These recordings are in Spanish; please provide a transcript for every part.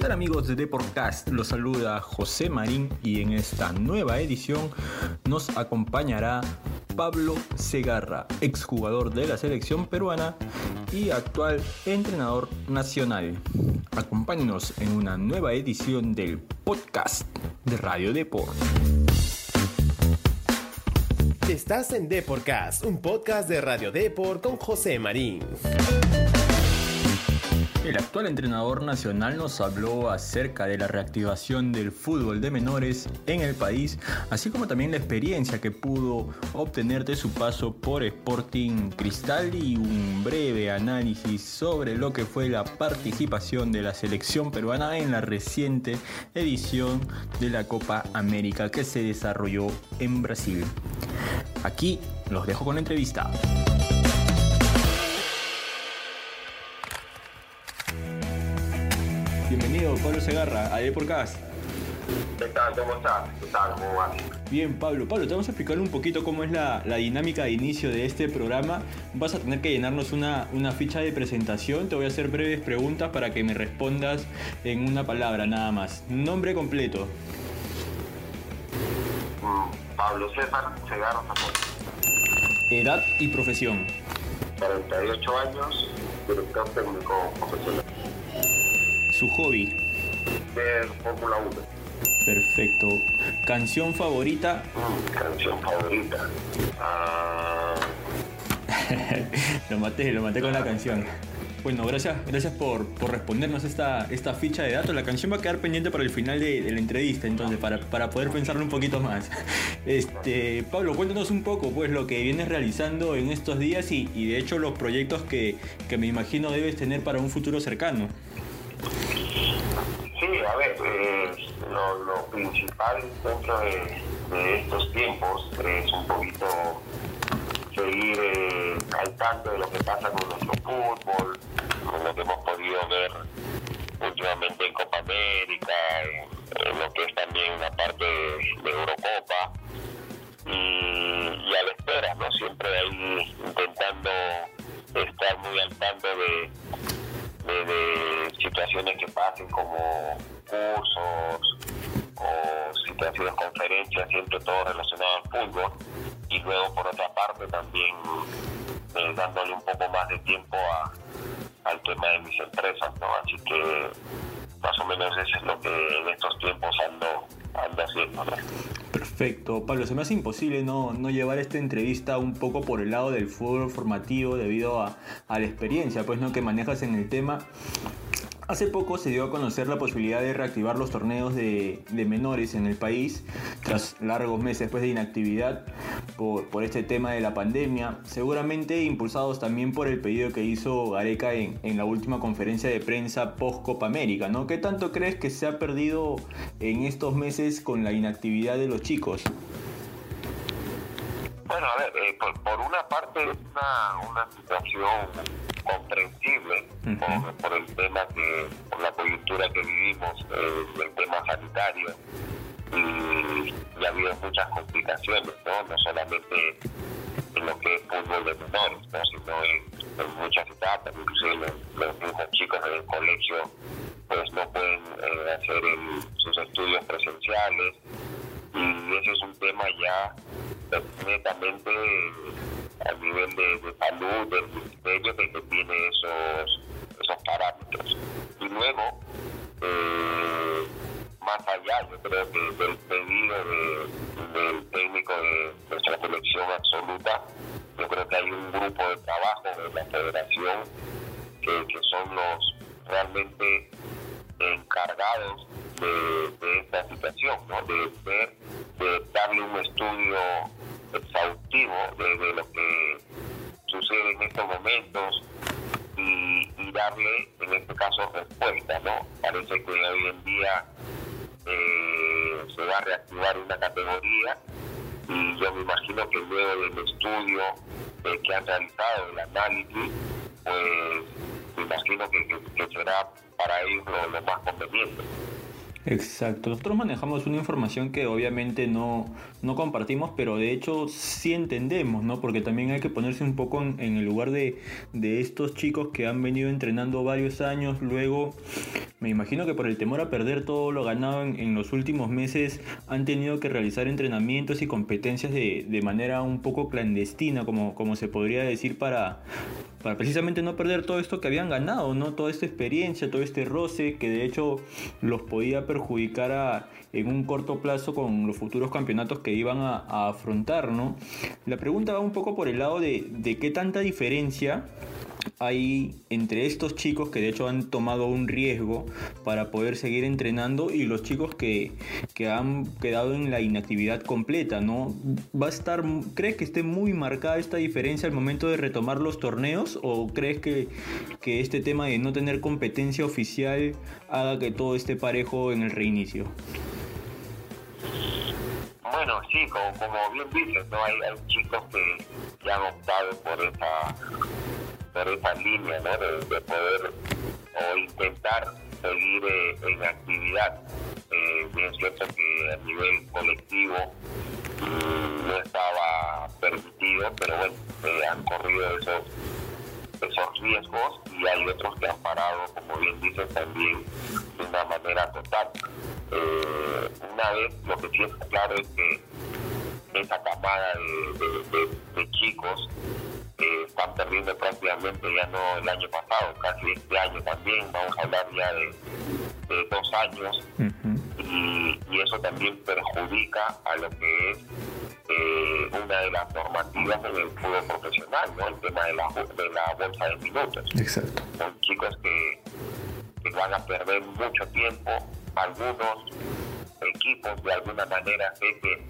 ¿Qué amigos de Deportcast? Los saluda José Marín y en esta nueva edición nos acompañará Pablo Segarra, exjugador de la selección peruana y actual entrenador nacional. Acompáñenos en una nueva edición del podcast de Radio Deport. Estás en Deportcast, un podcast de Radio Deport con José Marín. El actual entrenador nacional nos habló acerca de la reactivación del fútbol de menores en el país, así como también la experiencia que pudo obtener de su paso por Sporting Cristal y un breve análisis sobre lo que fue la participación de la selección peruana en la reciente edición de la Copa América que se desarrolló en Brasil. Aquí los dejo con la entrevista. Bienvenido Pablo Segarra a Deporcast. ¿Qué tal? ¿Cómo estás? ¿Qué tal? ¿Cómo vas? Bien, Pablo. Pablo, te vamos a explicar un poquito cómo es la, la, dinámica de inicio de este programa. Vas a tener que llenarnos una, una ficha de presentación. Te voy a hacer breves preguntas para que me respondas en una palabra nada más. Nombre completo. Mm, Pablo César Segarra. Edad y profesión. 48 años, director técnico profesional. Su hobby. De Fórmula 1. Perfecto. Canción favorita. Mm, canción favorita. Ah, lo maté, lo maté con la canción. Bueno, gracias, gracias por, por respondernos esta, esta ficha de datos. La canción va a quedar pendiente para el final de, de la entrevista, entonces, para, para, poder pensarlo un poquito más. Este, Pablo, cuéntanos un poco pues lo que vienes realizando en estos días y, y de hecho los proyectos que, que me imagino debes tener para un futuro cercano. A ver, eh, lo, principal dentro de, estos tiempos es un poquito seguir eh, al tanto de lo que pasa con nuestro fútbol, con lo que hemos podido ver últimamente en Copa América, en, lo que es también una parte de, Eurocopa. Y, y, a la espera, ¿no? Siempre ahí intentando estar muy al tanto de situaciones que pasen como cursos o situaciones, conferencias, siempre todo relacionado al fútbol. Y luego, por otra parte, también eh, dándole un poco más de tiempo a, al tema de mis empresas, ¿no? Así que más o menos eso es lo que en estos tiempos ando, ando haciendo, ¿no? Perfecto. Pablo, se me hace imposible no, no llevar esta entrevista un poco por el lado del fútbol formativo debido a, a la experiencia pues, ¿no? que manejas en el tema. Hace poco se dio a conocer la posibilidad de reactivar los torneos de, menores en el país tras largos meses después de inactividad por, este tema de la pandemia, seguramente impulsados también por el pedido que hizo Gareca en, en la última conferencia de prensa post Copa América. ¿no? ¿Qué tanto crees que se ha perdido en estos meses con la inactividad de los chicos? Bueno, a ver, eh, por, por, una parte es una, una situación comprensible uh -huh. por, por, el tema que, por la coyuntura que vivimos, eh, el tema sanitario, y, y, ha habido muchas complicaciones, ¿no? No solamente en lo que es fútbol de menores, ¿no? sino en, en muchas etapas, inclusive los, los chicos del colegio pues no pueden eh, hacer el, sus estudios presenciales y ese es un tema ya netamente a nivel de, de salud del ministerio que, que tiene esos, esos parámetros. Y luego, eh, más allá, yo creo que del pedido de, del técnico de nuestra selección absoluta, yo creo que hay un grupo de trabajo de la federación que, son los realmente encargados de, de esta situación, ¿no? de de darle un estudio exhaustivo de, lo que sucede en estos momentos y, y, darle, en este caso, respuesta, ¿no? Parece que hoy en día eh, se va a reactivar una categoría y yo me imagino que luego del estudio eh, que han realizado, el análisis, pues me imagino que, que, será para ellos lo, lo más conveniente. Exacto, nosotros manejamos una información que obviamente no, no compartimos, pero de hecho sí entendemos, ¿no? Porque también hay que ponerse un poco en, en el lugar de, de, estos chicos que han venido entrenando varios años, luego me imagino que por el temor a perder todo lo ganado en, los últimos meses han tenido que realizar entrenamientos y competencias de, de manera un poco clandestina, como, como se podría decir, para, para precisamente no perder todo esto que habían ganado, ¿no? Toda esta experiencia, todo este roce que de hecho los podía perjudicar a, en un corto plazo con los futuros campeonatos que iban a, afrontar, ¿no? La pregunta va un poco por el lado de, de qué tanta diferencia hay entre estos chicos que de hecho han tomado un riesgo para poder seguir entrenando y los chicos que, han quedado en la inactividad completa, ¿no? ¿Va a estar, crees que esté muy marcada esta diferencia al momento de retomar los torneos o crees que, que este tema de no tener competencia oficial haga que todo esté parejo en el reinicio? Bueno, sí, como, bien dices, ¿no? hay, hay chicos que, que han optado por esa por esa línea ¿no? de, poder o intentar seguir eh, en actividad. Eh, cierto que a nivel colectivo mm, no estaba permitido, pero bueno, eh, han corrido esos, esos riesgos y hay otros que han parado, como bien dices, también de una manera total. una vez, lo que sí está claro es que esa camada de chicos están perdiendo prácticamente ya no el año pasado, casi este año también, vamos a hablar ya de, dos años, y, eso también perjudica a lo que es eh, una de las normativas en el fútbol profesional, ¿no? el tema de la, de la bolsa de minutos. Exacto. Son chicos que, que van a perder mucho tiempo, algunos equipos de alguna manera sé que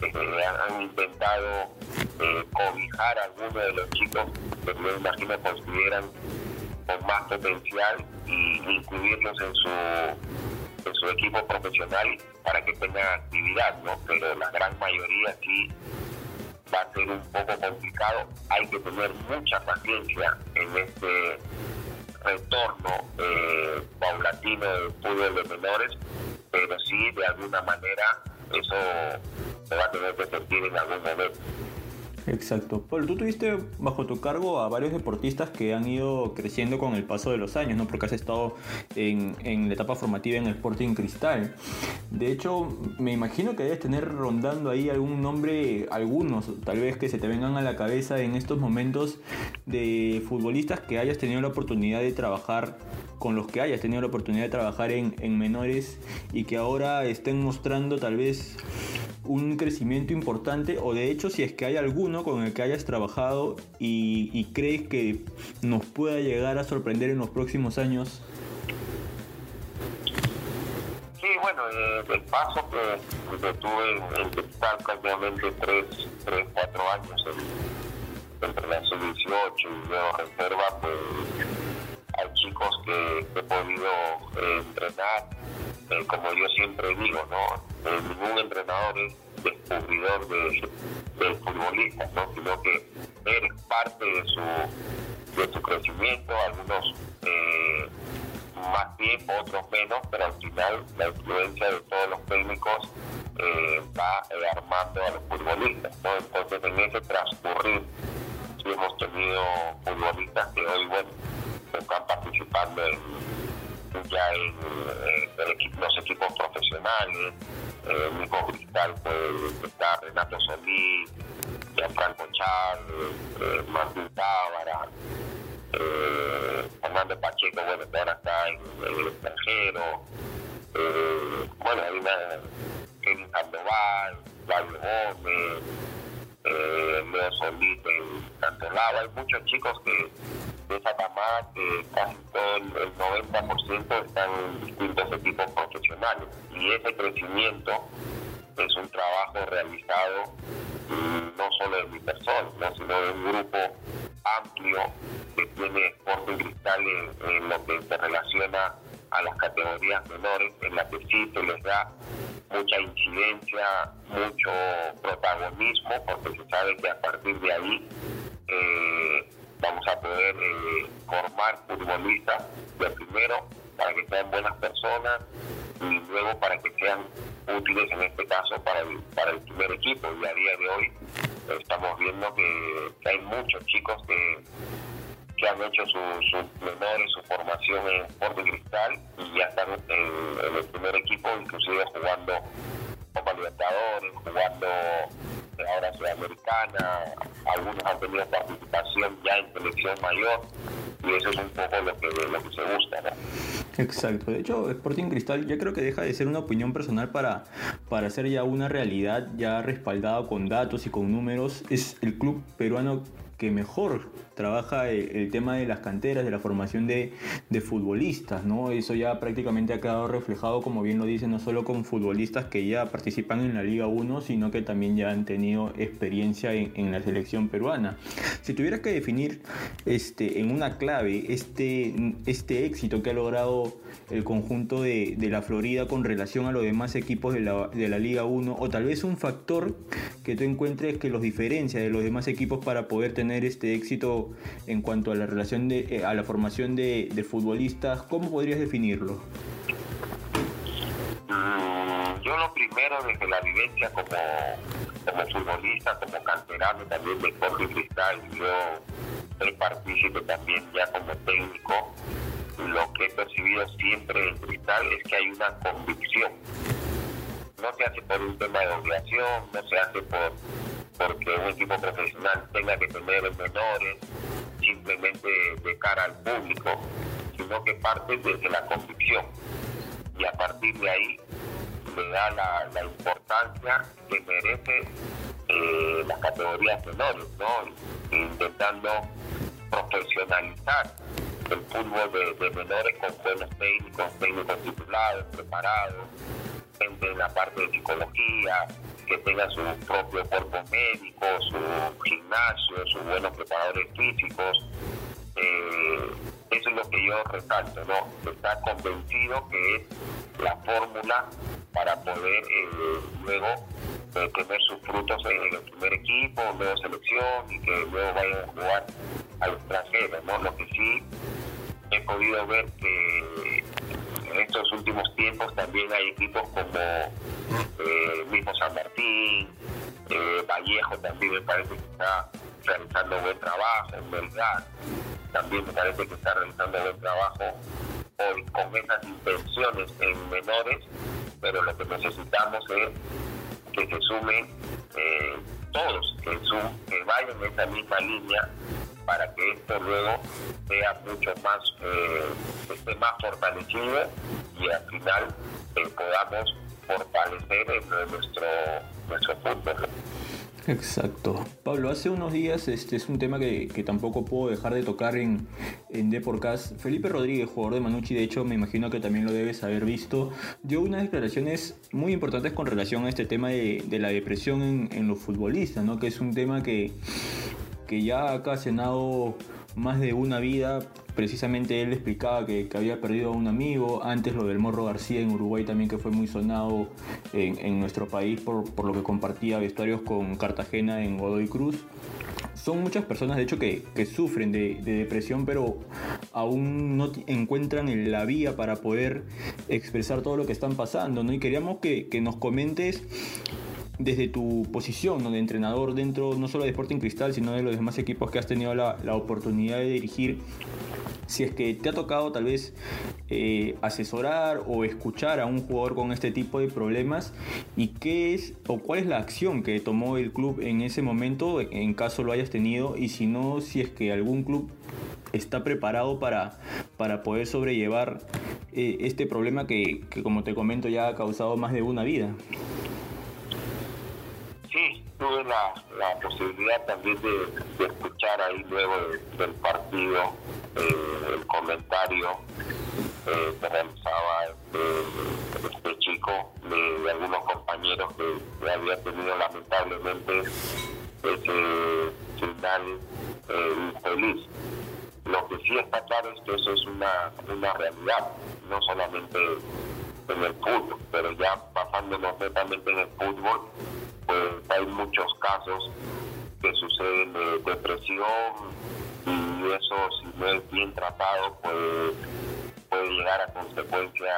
han intentado eh, cobijar a algunos de los chicos que me imagino consideran con más potencial y incluirlos en su en su equipo profesional para que tengan actividad, ¿no? Pero la gran mayoría sí va a ser un poco complicado. Hay que tener mucha paciencia en este retorno eh, paulatino del fútbol de menores, pero sí de alguna manera eso se va a tener que sentir en algún momento. Exacto. Paul, tú tuviste bajo tu cargo a varios deportistas que han ido creciendo con el paso de los años, ¿no? Porque has estado en, en la etapa formativa en el Sporting Cristal. De hecho, me imagino que debes tener rondando ahí algún nombre, algunos tal vez que se te vengan a la cabeza en estos momentos de futbolistas que hayas tenido la oportunidad de trabajar con los que hayas tenido la oportunidad de trabajar en, en menores y que ahora estén mostrando tal vez un crecimiento importante o de hecho si es que hay alguno con el que hayas trabajado y, crees que nos pueda llegar a sorprender en los próximos años? Sí, bueno, el paso que, tuve en, Cristal prácticamente 3, 3, 4 años entre la sub-18 y luego reserva, pues hay chicos que, he podido eh, entrenar, eh, como yo siempre digo, ¿no? Eh, ningún entrenador es descubridor de, del futbolista, ¿no? Sino que eres parte de su, de su crecimiento, algunos más tiempo, otros menos, pero al final la influencia de todos los técnicos va armando a los futbolistas, ¿no? Entonces en ese transcurrir sí hemos tenido futbolistas que hoy, bueno, están participando en, ya en, los equipos profesionales. Eh, mi Cristal está Renato Solís, Gianfranco Chávez, eh, Martín Tábara, eh, Fernando Pacheco, bueno, ahora está en, el extranjero. Eh, bueno, hay una Kevin Sandoval, Flavio Gómez, eh, Leo Solís en. Hay muchos chicos que de esa camada casi todo el, 90% están en distintos equipos profesionales. Y ese crecimiento es un trabajo realizado mm, no solo de mi persona, sino de un grupo amplio que tiene Sporting Cristal en, lo que se relaciona a las categorías menores, en la que sí se les da mucha incidencia, mucho protagonismo, porque se sabe que a partir de ahí eh, vamos a poder eh, formar futbolistas de primero para que sean buenas personas y luego para que sean útiles en este caso para el, para el primer equipo. Y a día de hoy estamos viendo que, hay muchos chicos que, que han hecho sus menores, su formación en Sporting Cristal y ya están en, el primer equipo, inclusive jugando Copa Libertadores, jugando ahora Sudamericana, algunos han tenido participación ya en selección mayor y eso es un poco lo que, lo que se busca. ¿no? Exacto, de hecho Sporting Cristal ya creo que deja de ser una opinión personal para, para ser ya una realidad ya respaldada con datos y con números, es el club peruano que mejor trabaja el, tema de las canteras, de la formación de, futbolistas, ¿no? Eso ya prácticamente ha quedado reflejado, como bien lo dicen, no solo con futbolistas que ya participan en la Liga 1, sino que también ya han tenido experiencia en, la selección peruana. Si tuvieras que definir este, en una clave este, este éxito que ha logrado el conjunto de, la Florida con relación a los demás equipos de la, de la Liga 1, o tal vez un factor que tú encuentres que los diferencia de los demás equipos para poder tener este éxito en cuanto a la relación de, eh, a la formación de, futbolistas, ¿cómo podrías definirlo? Mm, yo lo primero desde la vivencia como, como futbolista, como canterano también de Jorge Cristal, yo soy partícipe también ya como técnico, lo que he percibido siempre en Cristal es que hay una convicción. No se hace por un tema de obligación, no se hace por porque un equipo profesional tenga que tener menores simplemente de cara al público, sino que parte desde la convicción y a partir de ahí le da la, importancia que merece eh, las categorías menores, ¿no? intentando profesionalizar el fútbol de, menores con buenos técnicos, técnicos titulados, preparados, en la parte de psicología, que tenga su propio cuerpo médico, su gimnasio, sus buenos preparadores físicos. Eh, eso es lo que yo resalto, ¿no? Está convencido que es la fórmula para poder eh, luego eh, tener sus frutos en, el primer equipo, luego selección y que luego vayan a jugar al extranjero, ¿no? Lo que sí he podido ver que estos últimos tiempos también hay equipos como eh, mismo San Martín, eh, Vallejo también me parece que está realizando buen trabajo, en verdad. También me parece que está realizando buen trabajo hoy con esas intenciones en menores, pero lo que necesitamos es que se sumen eh, todos, que, que vayan en esa misma línea para que esto luego sea mucho más, eh, esté más fortalecido y al final eh, podamos fortalecer nuestro, nuestro fútbol. Exacto. Pablo, hace unos días, este es un tema que, tampoco puedo dejar de tocar en, en Deporcast. Felipe Rodríguez, jugador de Manucci, de hecho me imagino que también lo debes haber visto, dio unas declaraciones muy importantes con relación a este tema de, la depresión en, en, los futbolistas, ¿no? que es un tema que que ya ha ocasionado más de una vida. Precisamente él explicaba que, había perdido a un amigo. Antes lo del Morro García en Uruguay también que fue muy sonado en, nuestro país por, lo que compartía vestuarios con Cartagena en Godoy Cruz. Son muchas personas de hecho que, sufren de, depresión pero aún no encuentran la vía para poder expresar todo lo que están pasando. ¿no? Y queríamos que, que nos comentes desde tu posición de entrenador dentro no solo de Sporting Cristal, sino de los demás equipos que has tenido la, oportunidad de dirigir, si es que te ha tocado tal vez eh, asesorar o escuchar a un jugador con este tipo de problemas y qué es o cuál es la acción que tomó el club en ese momento en caso lo hayas tenido y si no, si es que algún club está preparado para, para poder sobrellevar eh, este problema que, que como te comento ya ha causado más de una vida también de, escuchar ahí luego del partido eh, el comentario eh, que realizaba este, este chico de, algunos compañeros que, había tenido lamentablemente ese final eh, infeliz. Lo que sí está claro es que eso es una, una realidad, no solamente en el fútbol, pero ya pasándonos netamente en el fútbol, pues hay muchos casos que suceden de depresión y eso si no es bien tratado pues puede llegar a consecuencias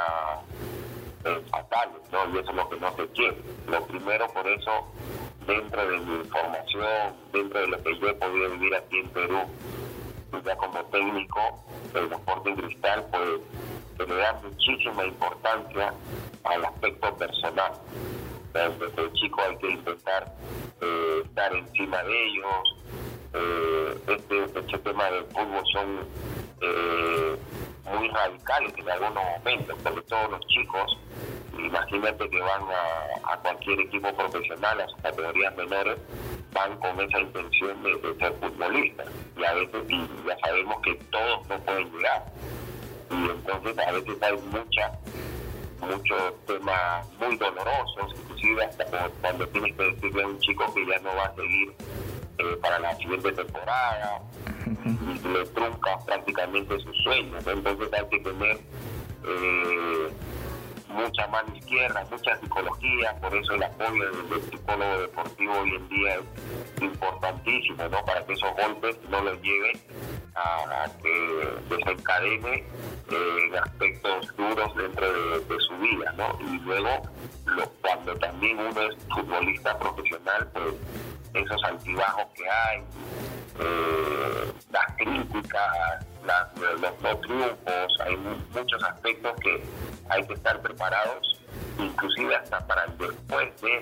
eh, fatales, ¿no? Y eso es lo que no se quiere. Lo primero por eso, dentro de mi información, dentro de lo que yo he podido vivir aquí en Perú, ya como técnico del Sporting Cristal, pues se le da muchísima importancia al aspecto personal. Desde el chico hay que intentar eh, estar encima de ellos. Eh, este, este tema del fútbol son eh, muy radicales en algunos momentos, sobre todo los chicos. Imagínate que van a, cualquier equipo profesional, a sus categorías menores, van con esa intención de, ser futbolistas. Y a veces y ya sabemos que todos no pueden llegar. Y entonces a veces hay mucha muchos temas muy dolorosos, inclusive hasta cuando tienes que decirle a un chico que ya no va a seguir eh, para la siguiente temporada, y le trunca prácticamente sus sueños. Entonces hay que tener eh, mucha mano izquierda, mucha psicología, por eso el apoyo del, psicólogo deportivo hoy en día es importantísimo, ¿no? Para que esos golpes no los lleven a, que desencadene eh, aspectos duros dentro de, su vida, ¿no? Y luego, lo, cuando también uno es futbolista profesional, pues esos altibajos que hay, eh, las críticas, los no triunfos, hay muchos aspectos que hay que estar preparados, inclusive hasta para después de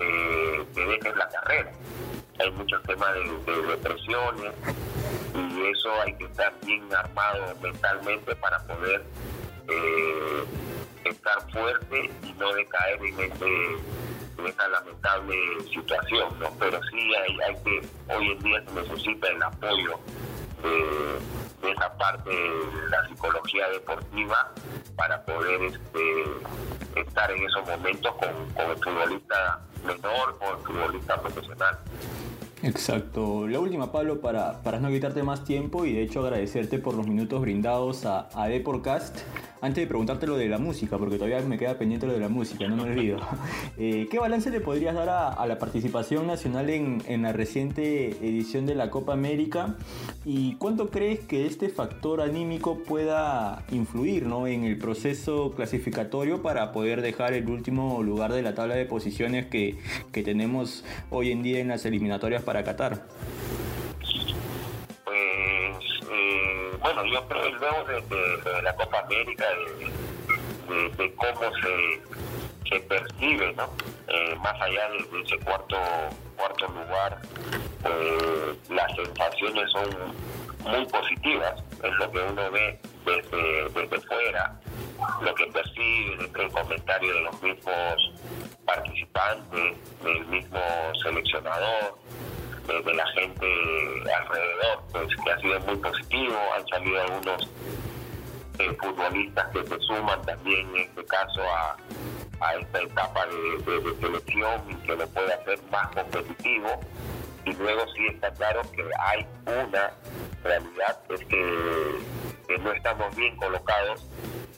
eh, que dejes la carrera. Hay muchos temas de, depresiones y eso hay que estar bien armado mentalmente para poder eh, estar fuerte y no decaer en este en esta lamentable situación, ¿no? Pero sí hay, hay que, hoy en día se necesita el apoyo de, esa parte de la psicología deportiva para poder este, estar en esos momentos con, con el futbolista menor o el futbolista profesional. Exacto. La última, Pablo, para, para no quitarte más tiempo y de hecho agradecerte por los minutos brindados a, a Deporcast. Antes de preguntarte lo de la música, porque todavía me queda pendiente lo de la música, no me olvido. Eh, ¿Qué balance le podrías dar a, la participación nacional en, en, la reciente edición de la Copa América? ¿Y cuánto crees que este factor anímico pueda influir ¿no? en el proceso clasificatorio para poder dejar el último lugar de la tabla de posiciones que, que tenemos hoy en día en las eliminatorias para Qatar? Pues, eh, bueno, yo creo luego de, la Copa América, de, cómo se, percibe, ¿no? Eh, más allá de, ese cuarto cuarto lugar, eh, las sensaciones son muy positivas, es lo que uno ve desde, desde fuera, lo que percibe del comentario de los mismos participantes, del mismo seleccionador, de, la gente alrededor, pues que ha sido muy positivo, han salido algunos eh, futbolistas que se suman también en este caso a, esta etapa de, selección y que lo puede hacer más competitivo. Y luego sí está claro que hay una realidad, es que, no estamos bien colocados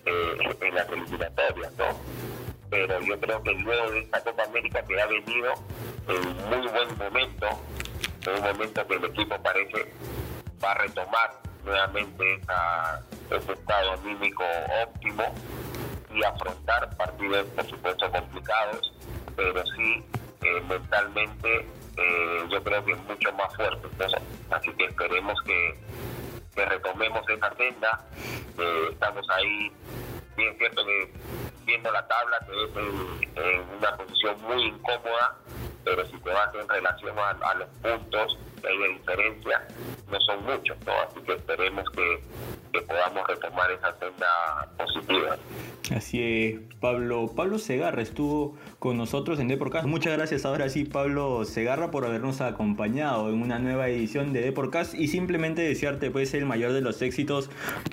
eh, en las eliminatorias, ¿no? Pero yo creo que luego de esta Copa América que ha venido en muy buen momento, en un momento que el equipo parece va a retomar nuevamente esa, ese estado anímico óptimo y afrontar partidos por supuesto complicados, pero sí eh, mentalmente eh, yo creo que mucho más fuerte. Así que esperemos que, que retomemos esa senda. Eh, estamos ahí, bien cierto que viendo la tabla te ves en una posición muy incómoda pero si te vas en relación a, los puntos que hay diferencia, no son muchos, ¿no? Así que esperemos que, podamos retomar esa senda positiva. Así es, Pablo. Pablo Segarra estuvo con nosotros en Deporcast. Muchas gracias ahora sí, Pablo Segarra, por habernos acompañado en una nueva edición de Deporcast y simplemente desearte pues el mayor de los éxitos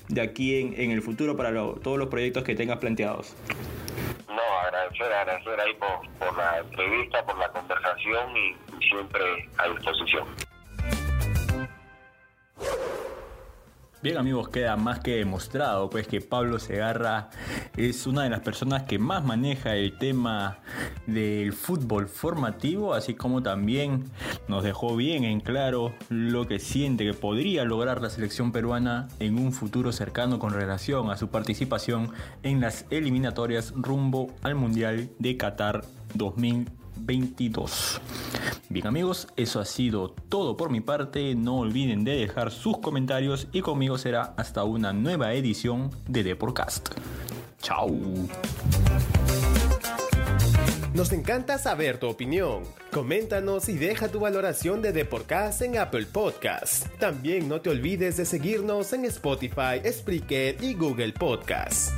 de aquí en, el futuro para todos los proyectos que tengas planteados agradecer, agradecer ahí por, la entrevista, por la conversación y siempre a disposición. Bien amigos, queda más que demostrado pues que Pablo Segarra es una de las personas que más maneja el tema del fútbol formativo, así como también nos dejó bien en claro lo que siente que podría lograr la selección peruana en un futuro cercano con relación a su participación en las eliminatorias rumbo al Mundial de Qatar 2022. 2022. Bien amigos, eso ha sido todo por mi parte. No olviden de dejar sus comentarios y conmigo será hasta una nueva edición de Deporcast. Chao. Nos encanta saber tu opinión. Coméntanos y deja tu valoración de Deporcast en Apple Podcasts. También no te olvides de seguirnos en Spotify, Spreaker y Google Podcasts.